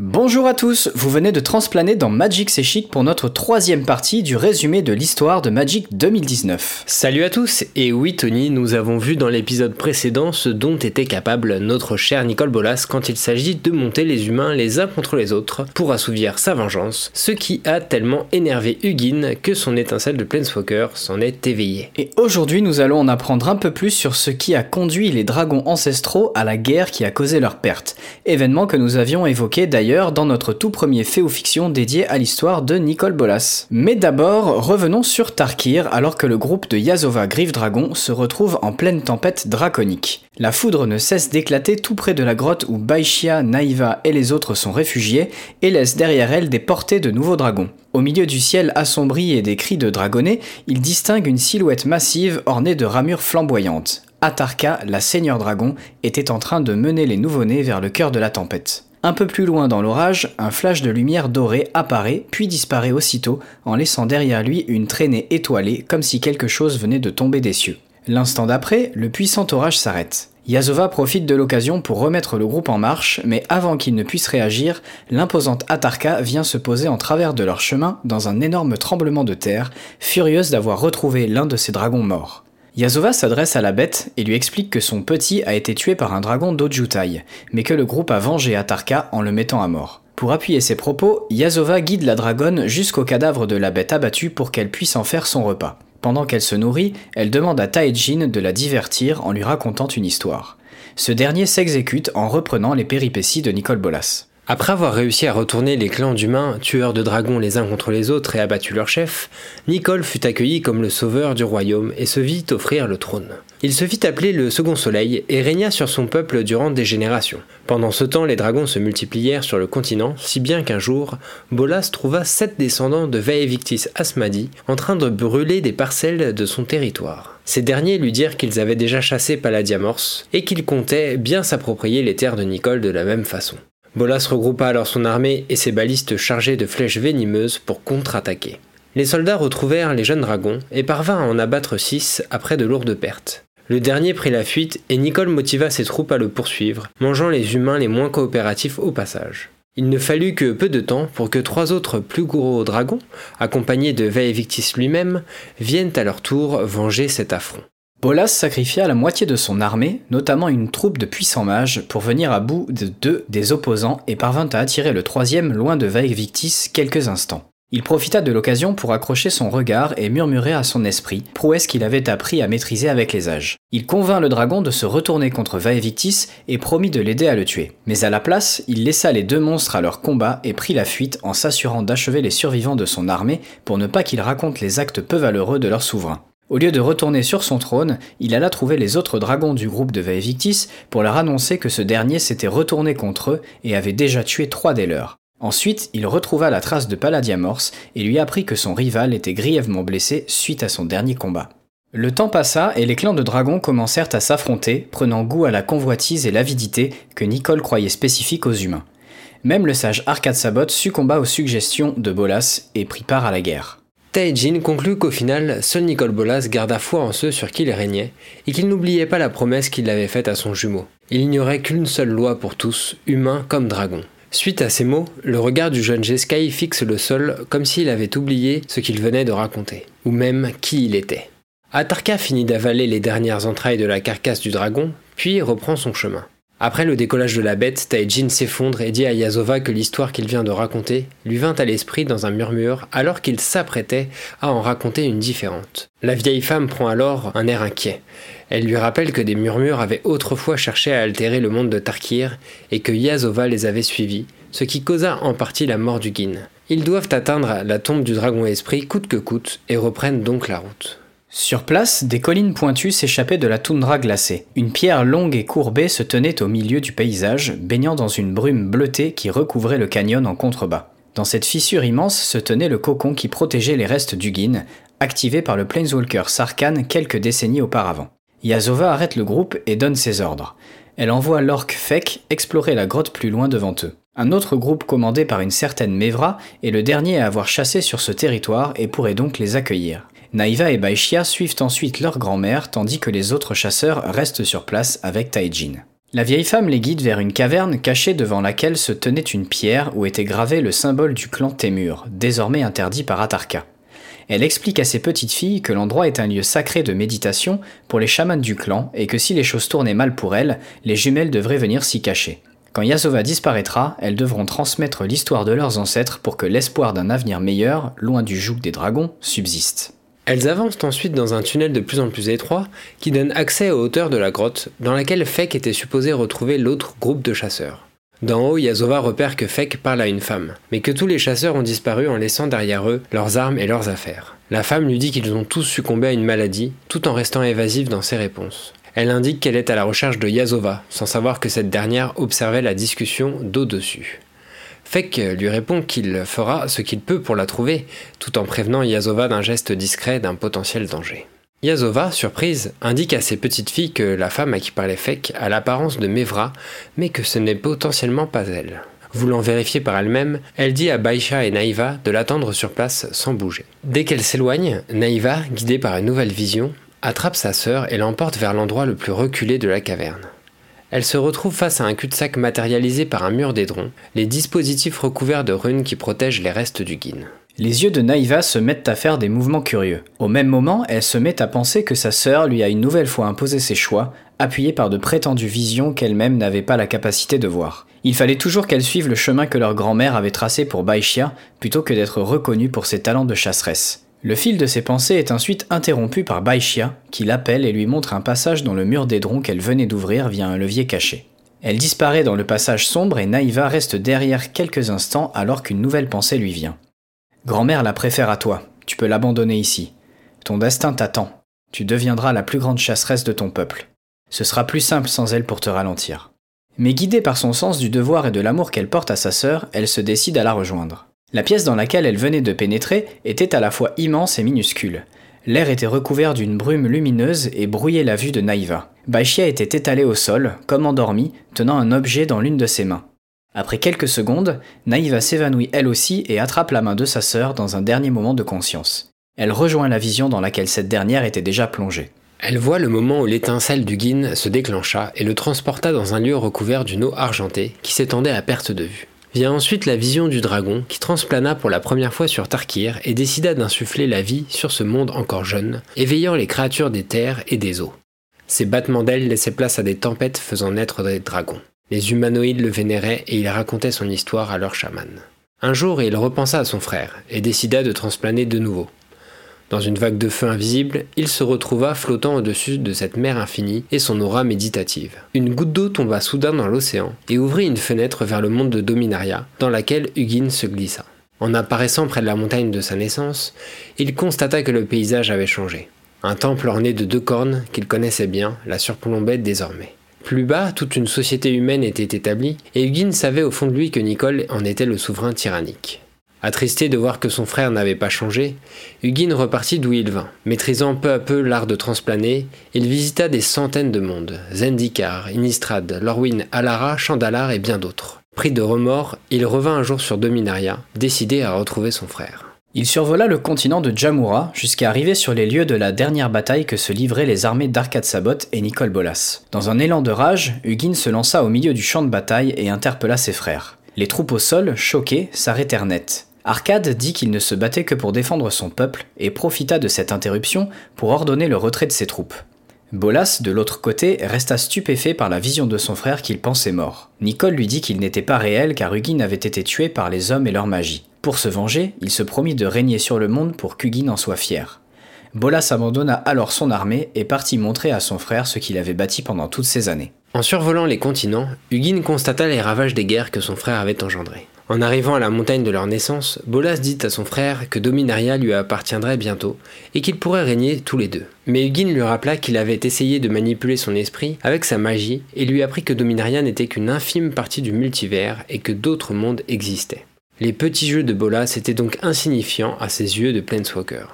Bonjour à tous, vous venez de transplaner dans Magic C'est Chic pour notre troisième partie du résumé de l'histoire de Magic 2019. Salut à tous, et oui Tony, nous avons vu dans l'épisode précédent ce dont était capable notre cher Nicole Bolas quand il s'agit de monter les humains les uns contre les autres pour assouvir sa vengeance, ce qui a tellement énervé Hugin que son étincelle de Planeswalker s'en est éveillée. Et aujourd'hui nous allons en apprendre un peu plus sur ce qui a conduit les dragons ancestraux à la guerre qui a causé leur perte, événement que nous avions évoqué d'ailleurs dans notre tout premier fait ou fiction dédié à l'histoire de Nicole Bolas. Mais d'abord, revenons sur Tarkir alors que le groupe de Yazova Griff Dragon se retrouve en pleine tempête draconique. La foudre ne cesse d'éclater tout près de la grotte où Baishia, Naïva et les autres sont réfugiés et laisse derrière elle des portées de nouveaux dragons. Au milieu du ciel assombri et des cris de dragonnets, il distingue une silhouette massive ornée de ramures flamboyantes. Atarka, la seigneur dragon, était en train de mener les nouveau-nés vers le cœur de la tempête. Un peu plus loin dans l'orage, un flash de lumière dorée apparaît, puis disparaît aussitôt, en laissant derrière lui une traînée étoilée comme si quelque chose venait de tomber des cieux. L'instant d'après, le puissant orage s'arrête. Yazova profite de l'occasion pour remettre le groupe en marche, mais avant qu'il ne puisse réagir, l'imposante Atarka vient se poser en travers de leur chemin dans un énorme tremblement de terre, furieuse d'avoir retrouvé l'un de ses dragons morts. Yazova s'adresse à la bête et lui explique que son petit a été tué par un dragon d'Ojutai, mais que le groupe a vengé Atarka en le mettant à mort. Pour appuyer ses propos, Yazova guide la dragonne jusqu'au cadavre de la bête abattue pour qu'elle puisse en faire son repas. Pendant qu'elle se nourrit, elle demande à Taejin de la divertir en lui racontant une histoire. Ce dernier s'exécute en reprenant les péripéties de Nicole Bolas. Après avoir réussi à retourner les clans d'humains, tueurs de dragons les uns contre les autres et abattu leur chef, Nicole fut accueilli comme le sauveur du royaume et se vit offrir le trône. Il se fit appeler le Second Soleil et régna sur son peuple durant des générations. Pendant ce temps, les dragons se multiplièrent sur le continent, si bien qu'un jour, Bolas trouva sept descendants de Vaevictis Asmadi en train de brûler des parcelles de son territoire. Ces derniers lui dirent qu'ils avaient déjà chassé Paladiamors et qu'ils comptaient bien s'approprier les terres de Nicole de la même façon. Bolas regroupa alors son armée et ses balistes chargés de flèches venimeuses pour contre-attaquer. Les soldats retrouvèrent les jeunes dragons et parvinrent à en abattre six après de lourdes pertes. Le dernier prit la fuite et Nicole motiva ses troupes à le poursuivre, mangeant les humains les moins coopératifs au passage. Il ne fallut que peu de temps pour que trois autres plus gros dragons, accompagnés de Vaevictis lui-même, viennent à leur tour venger cet affront. Bolas sacrifia la moitié de son armée, notamment une troupe de puissants mages, pour venir à bout de deux des opposants et parvint à attirer le troisième loin de Vaevictis quelques instants. Il profita de l'occasion pour accrocher son regard et murmurer à son esprit, prouesse qu'il avait appris à maîtriser avec les âges. Il convint le dragon de se retourner contre Vaevictis et promit de l'aider à le tuer. Mais à la place, il laissa les deux monstres à leur combat et prit la fuite en s'assurant d'achever les survivants de son armée pour ne pas qu'ils racontent les actes peu valeureux de leur souverain. Au lieu de retourner sur son trône, il alla trouver les autres dragons du groupe de Vaevictis pour leur annoncer que ce dernier s'était retourné contre eux et avait déjà tué trois des leurs. Ensuite, il retrouva la trace de Palladiamors et lui apprit que son rival était grièvement blessé suite à son dernier combat. Le temps passa et les clans de dragons commencèrent à s'affronter, prenant goût à la convoitise et l'avidité que Nicole croyait spécifiques aux humains. Même le sage Arcade Sabot succomba aux suggestions de Bolas et prit part à la guerre. Taejin conclut qu'au final, seul Nicole Bolas garda foi en ceux sur qui il régnait, et qu'il n'oubliait pas la promesse qu'il avait faite à son jumeau. Il n'y aurait qu'une seule loi pour tous, humains comme dragons. Suite à ces mots, le regard du jeune Jeskai fixe le sol comme s'il avait oublié ce qu'il venait de raconter, ou même qui il était. Atarka finit d'avaler les dernières entrailles de la carcasse du dragon, puis reprend son chemin. Après le décollage de la bête, Taejin s'effondre et dit à Yazova que l'histoire qu'il vient de raconter lui vint à l'esprit dans un murmure alors qu'il s'apprêtait à en raconter une différente. La vieille femme prend alors un air inquiet. Elle lui rappelle que des murmures avaient autrefois cherché à altérer le monde de Tarkir et que Yazova les avait suivis, ce qui causa en partie la mort du Guin. Ils doivent atteindre la tombe du dragon esprit coûte que coûte et reprennent donc la route. Sur place, des collines pointues s'échappaient de la toundra glacée. Une pierre longue et courbée se tenait au milieu du paysage, baignant dans une brume bleutée qui recouvrait le canyon en contrebas. Dans cette fissure immense se tenait le cocon qui protégeait les restes du Guin, activé par le Planeswalker Sarkhan quelques décennies auparavant. Yazova arrête le groupe et donne ses ordres. Elle envoie l'orque Fek explorer la grotte plus loin devant eux. Un autre groupe commandé par une certaine Mevra est le dernier à avoir chassé sur ce territoire et pourrait donc les accueillir. Naïva et Baishia suivent ensuite leur grand-mère tandis que les autres chasseurs restent sur place avec Taijin. La vieille femme les guide vers une caverne cachée devant laquelle se tenait une pierre où était gravé le symbole du clan Témur, désormais interdit par Atarka. Elle explique à ses petites filles que l'endroit est un lieu sacré de méditation pour les chamans du clan et que si les choses tournaient mal pour elles, les jumelles devraient venir s'y cacher. Quand Yasova disparaîtra, elles devront transmettre l'histoire de leurs ancêtres pour que l'espoir d'un avenir meilleur, loin du joug des dragons, subsiste. Elles avancent ensuite dans un tunnel de plus en plus étroit qui donne accès aux hauteurs de la grotte dans laquelle Fek était supposé retrouver l'autre groupe de chasseurs. D'en haut, Yazova repère que Fek parle à une femme, mais que tous les chasseurs ont disparu en laissant derrière eux leurs armes et leurs affaires. La femme lui dit qu'ils ont tous succombé à une maladie, tout en restant évasive dans ses réponses. Elle indique qu'elle est à la recherche de Yazova, sans savoir que cette dernière observait la discussion d'au-dessus. Fek lui répond qu'il fera ce qu'il peut pour la trouver, tout en prévenant Yazova d'un geste discret d'un potentiel danger. Yazova, surprise, indique à ses petites filles que la femme à qui parlait Fek a l'apparence de Mevra, mais que ce n'est potentiellement pas elle. Voulant vérifier par elle-même, elle dit à Baisha et Naïva de l'attendre sur place sans bouger. Dès qu'elle s'éloigne, Naïva, guidée par une nouvelle vision, attrape sa sœur et l'emporte vers l'endroit le plus reculé de la caverne. Elle se retrouve face à un cul-de-sac matérialisé par un mur d'édron, les dispositifs recouverts de runes qui protègent les restes du guin. Les yeux de Naïva se mettent à faire des mouvements curieux. Au même moment, elle se met à penser que sa sœur lui a une nouvelle fois imposé ses choix, appuyés par de prétendues visions qu'elle-même n'avait pas la capacité de voir. Il fallait toujours qu'elle suive le chemin que leur grand-mère avait tracé pour Baishia, plutôt que d'être reconnue pour ses talents de chasseresse. Le fil de ses pensées est ensuite interrompu par Baishia, qui l'appelle et lui montre un passage dans le mur d'édron qu'elle venait d'ouvrir via un levier caché. Elle disparaît dans le passage sombre et Naïva reste derrière quelques instants alors qu'une nouvelle pensée lui vient. Grand-mère la préfère à toi, tu peux l'abandonner ici. Ton destin t'attend, tu deviendras la plus grande chasseresse de ton peuple. Ce sera plus simple sans elle pour te ralentir. Mais guidée par son sens du devoir et de l'amour qu'elle porte à sa sœur, elle se décide à la rejoindre. La pièce dans laquelle elle venait de pénétrer était à la fois immense et minuscule. L'air était recouvert d'une brume lumineuse et brouillait la vue de Naïva. Baishia était étalée au sol, comme endormie, tenant un objet dans l'une de ses mains. Après quelques secondes, Naïva s'évanouit elle aussi et attrape la main de sa sœur dans un dernier moment de conscience. Elle rejoint la vision dans laquelle cette dernière était déjà plongée. Elle voit le moment où l'étincelle du guin se déclencha et le transporta dans un lieu recouvert d'une eau argentée qui s'étendait à perte de vue. Vient ensuite la vision du dragon qui transplana pour la première fois sur Tarkir et décida d'insuffler la vie sur ce monde encore jeune, éveillant les créatures des terres et des eaux. Ces battements d'ailes laissaient place à des tempêtes faisant naître des dragons. Les humanoïdes le vénéraient et il racontait son histoire à leur chaman. Un jour, il repensa à son frère et décida de transplaner de nouveau. Dans une vague de feu invisible, il se retrouva flottant au-dessus de cette mer infinie et son aura méditative. Une goutte d'eau tomba soudain dans l'océan et ouvrit une fenêtre vers le monde de Dominaria, dans laquelle Hugin se glissa. En apparaissant près de la montagne de sa naissance, il constata que le paysage avait changé. Un temple orné de deux cornes qu'il connaissait bien la surplombait désormais. Plus bas, toute une société humaine était établie, et Hugin savait au fond de lui que Nicole en était le souverain tyrannique. Attristé de voir que son frère n'avait pas changé, Hugin repartit d'où il vint. Maîtrisant peu à peu l'art de transplaner, il visita des centaines de mondes, Zendikar, Innistrad, Lorwyn, Alara, Chandalar et bien d'autres. Pris de remords, il revint un jour sur Dominaria, décidé à retrouver son frère. Il survola le continent de Jamura jusqu'à arriver sur les lieux de la dernière bataille que se livraient les armées d'Arcade Sabot et Nicole Bolas. Dans un élan de rage, Hugin se lança au milieu du champ de bataille et interpella ses frères. Les troupes au sol, choquées, s'arrêtèrent net. Arcade dit qu'il ne se battait que pour défendre son peuple et profita de cette interruption pour ordonner le retrait de ses troupes. Bolas, de l'autre côté, resta stupéfait par la vision de son frère qu'il pensait mort. Nicole lui dit qu'il n'était pas réel car Hugin avait été tué par les hommes et leur magie. Pour se venger, il se promit de régner sur le monde pour qu'Hugin en soit fier. Bolas abandonna alors son armée et partit montrer à son frère ce qu'il avait bâti pendant toutes ces années. En survolant les continents, Hugin constata les ravages des guerres que son frère avait engendrées. En arrivant à la montagne de leur naissance, Bolas dit à son frère que Dominaria lui appartiendrait bientôt et qu'ils pourraient régner tous les deux. Mais Hugin lui rappela qu'il avait essayé de manipuler son esprit avec sa magie et lui apprit que Dominaria n'était qu'une infime partie du multivers et que d'autres mondes existaient. Les petits jeux de Bolas étaient donc insignifiants à ses yeux de Planeswalker.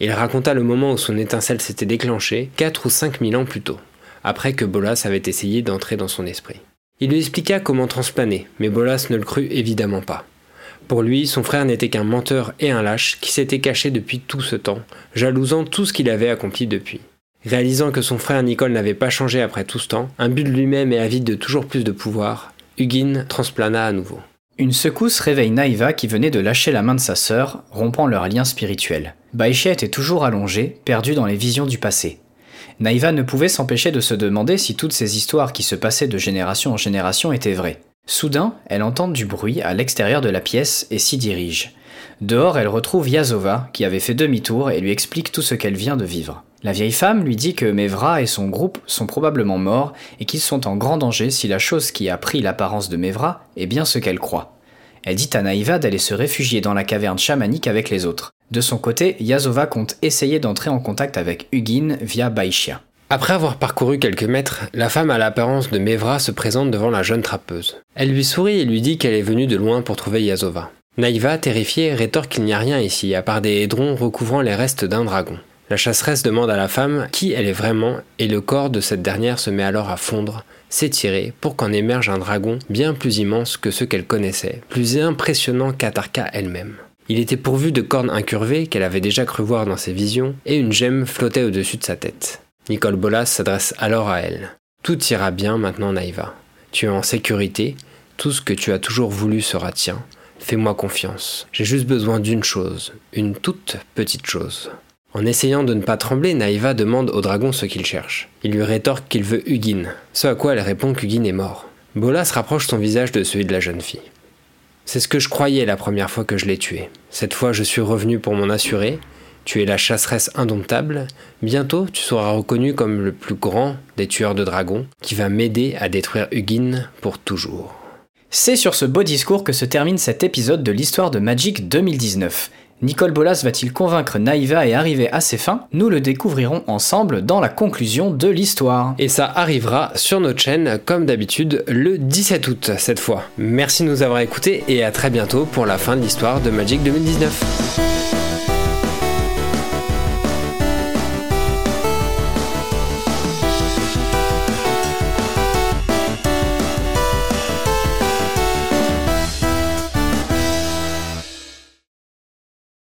Il raconta le moment où son étincelle s'était déclenchée 4 ou 5 mille ans plus tôt, après que Bolas avait essayé d'entrer dans son esprit. Il lui expliqua comment transplaner, mais Bolas ne le crut évidemment pas. Pour lui, son frère n'était qu'un menteur et un lâche qui s'était caché depuis tout ce temps, jalousant tout ce qu'il avait accompli depuis. Réalisant que son frère Nicole n'avait pas changé après tout ce temps, but de lui-même et avide de toujours plus de pouvoir, Hugin transplana à nouveau. Une secousse réveille Naïva qui venait de lâcher la main de sa sœur, rompant leur lien spirituel. Baïché était toujours allongé, perdu dans les visions du passé. Naïva ne pouvait s'empêcher de se demander si toutes ces histoires qui se passaient de génération en génération étaient vraies. Soudain, elle entend du bruit à l'extérieur de la pièce et s'y dirige. Dehors, elle retrouve Yazova, qui avait fait demi-tour et lui explique tout ce qu'elle vient de vivre. La vieille femme lui dit que Mevra et son groupe sont probablement morts et qu'ils sont en grand danger si la chose qui a pris l'apparence de Mevra est bien ce qu'elle croit. Elle dit à Naïva d'aller se réfugier dans la caverne chamanique avec les autres. De son côté, Yazova compte essayer d'entrer en contact avec Hugin via Baishia. Après avoir parcouru quelques mètres, la femme à l'apparence de Mevra se présente devant la jeune trappeuse. Elle lui sourit et lui dit qu'elle est venue de loin pour trouver Yazova. Naïva, terrifiée, rétorque qu'il n'y a rien ici, à part des hédrons recouvrant les restes d'un dragon. La chasseresse demande à la femme qui elle est vraiment, et le corps de cette dernière se met alors à fondre, s'étirer, pour qu'en émerge un dragon bien plus immense que ceux qu'elle connaissait, plus impressionnant qu'Atarka elle-même. Il était pourvu de cornes incurvées qu'elle avait déjà cru voir dans ses visions, et une gemme flottait au-dessus de sa tête. Nicole Bolas s'adresse alors à elle. Tout ira bien maintenant, Naïva. Tu es en sécurité, tout ce que tu as toujours voulu sera tien. Fais-moi confiance. J'ai juste besoin d'une chose, une toute petite chose. En essayant de ne pas trembler, Naïva demande au dragon ce qu'il cherche. Il lui rétorque qu'il veut Hugin, ce à quoi elle répond qu'Hugin est mort. Bolas rapproche son visage de celui de la jeune fille. C'est ce que je croyais la première fois que je l'ai tué. Cette fois, je suis revenu pour m'en assurer, tu es la chasseresse indomptable. Bientôt, tu seras reconnu comme le plus grand des tueurs de dragons, qui va m'aider à détruire Hugin pour toujours. C'est sur ce beau discours que se termine cet épisode de l'histoire de Magic 2019. Nicole Bolas va-t-il convaincre Naïva et arriver à ses fins? Nous le découvrirons ensemble dans la conclusion de l'histoire. Et ça arrivera sur notre chaîne, comme d'habitude, le 17 août cette fois. Merci de nous avoir écoutés et à très bientôt pour la fin de l'histoire de Magic 2019.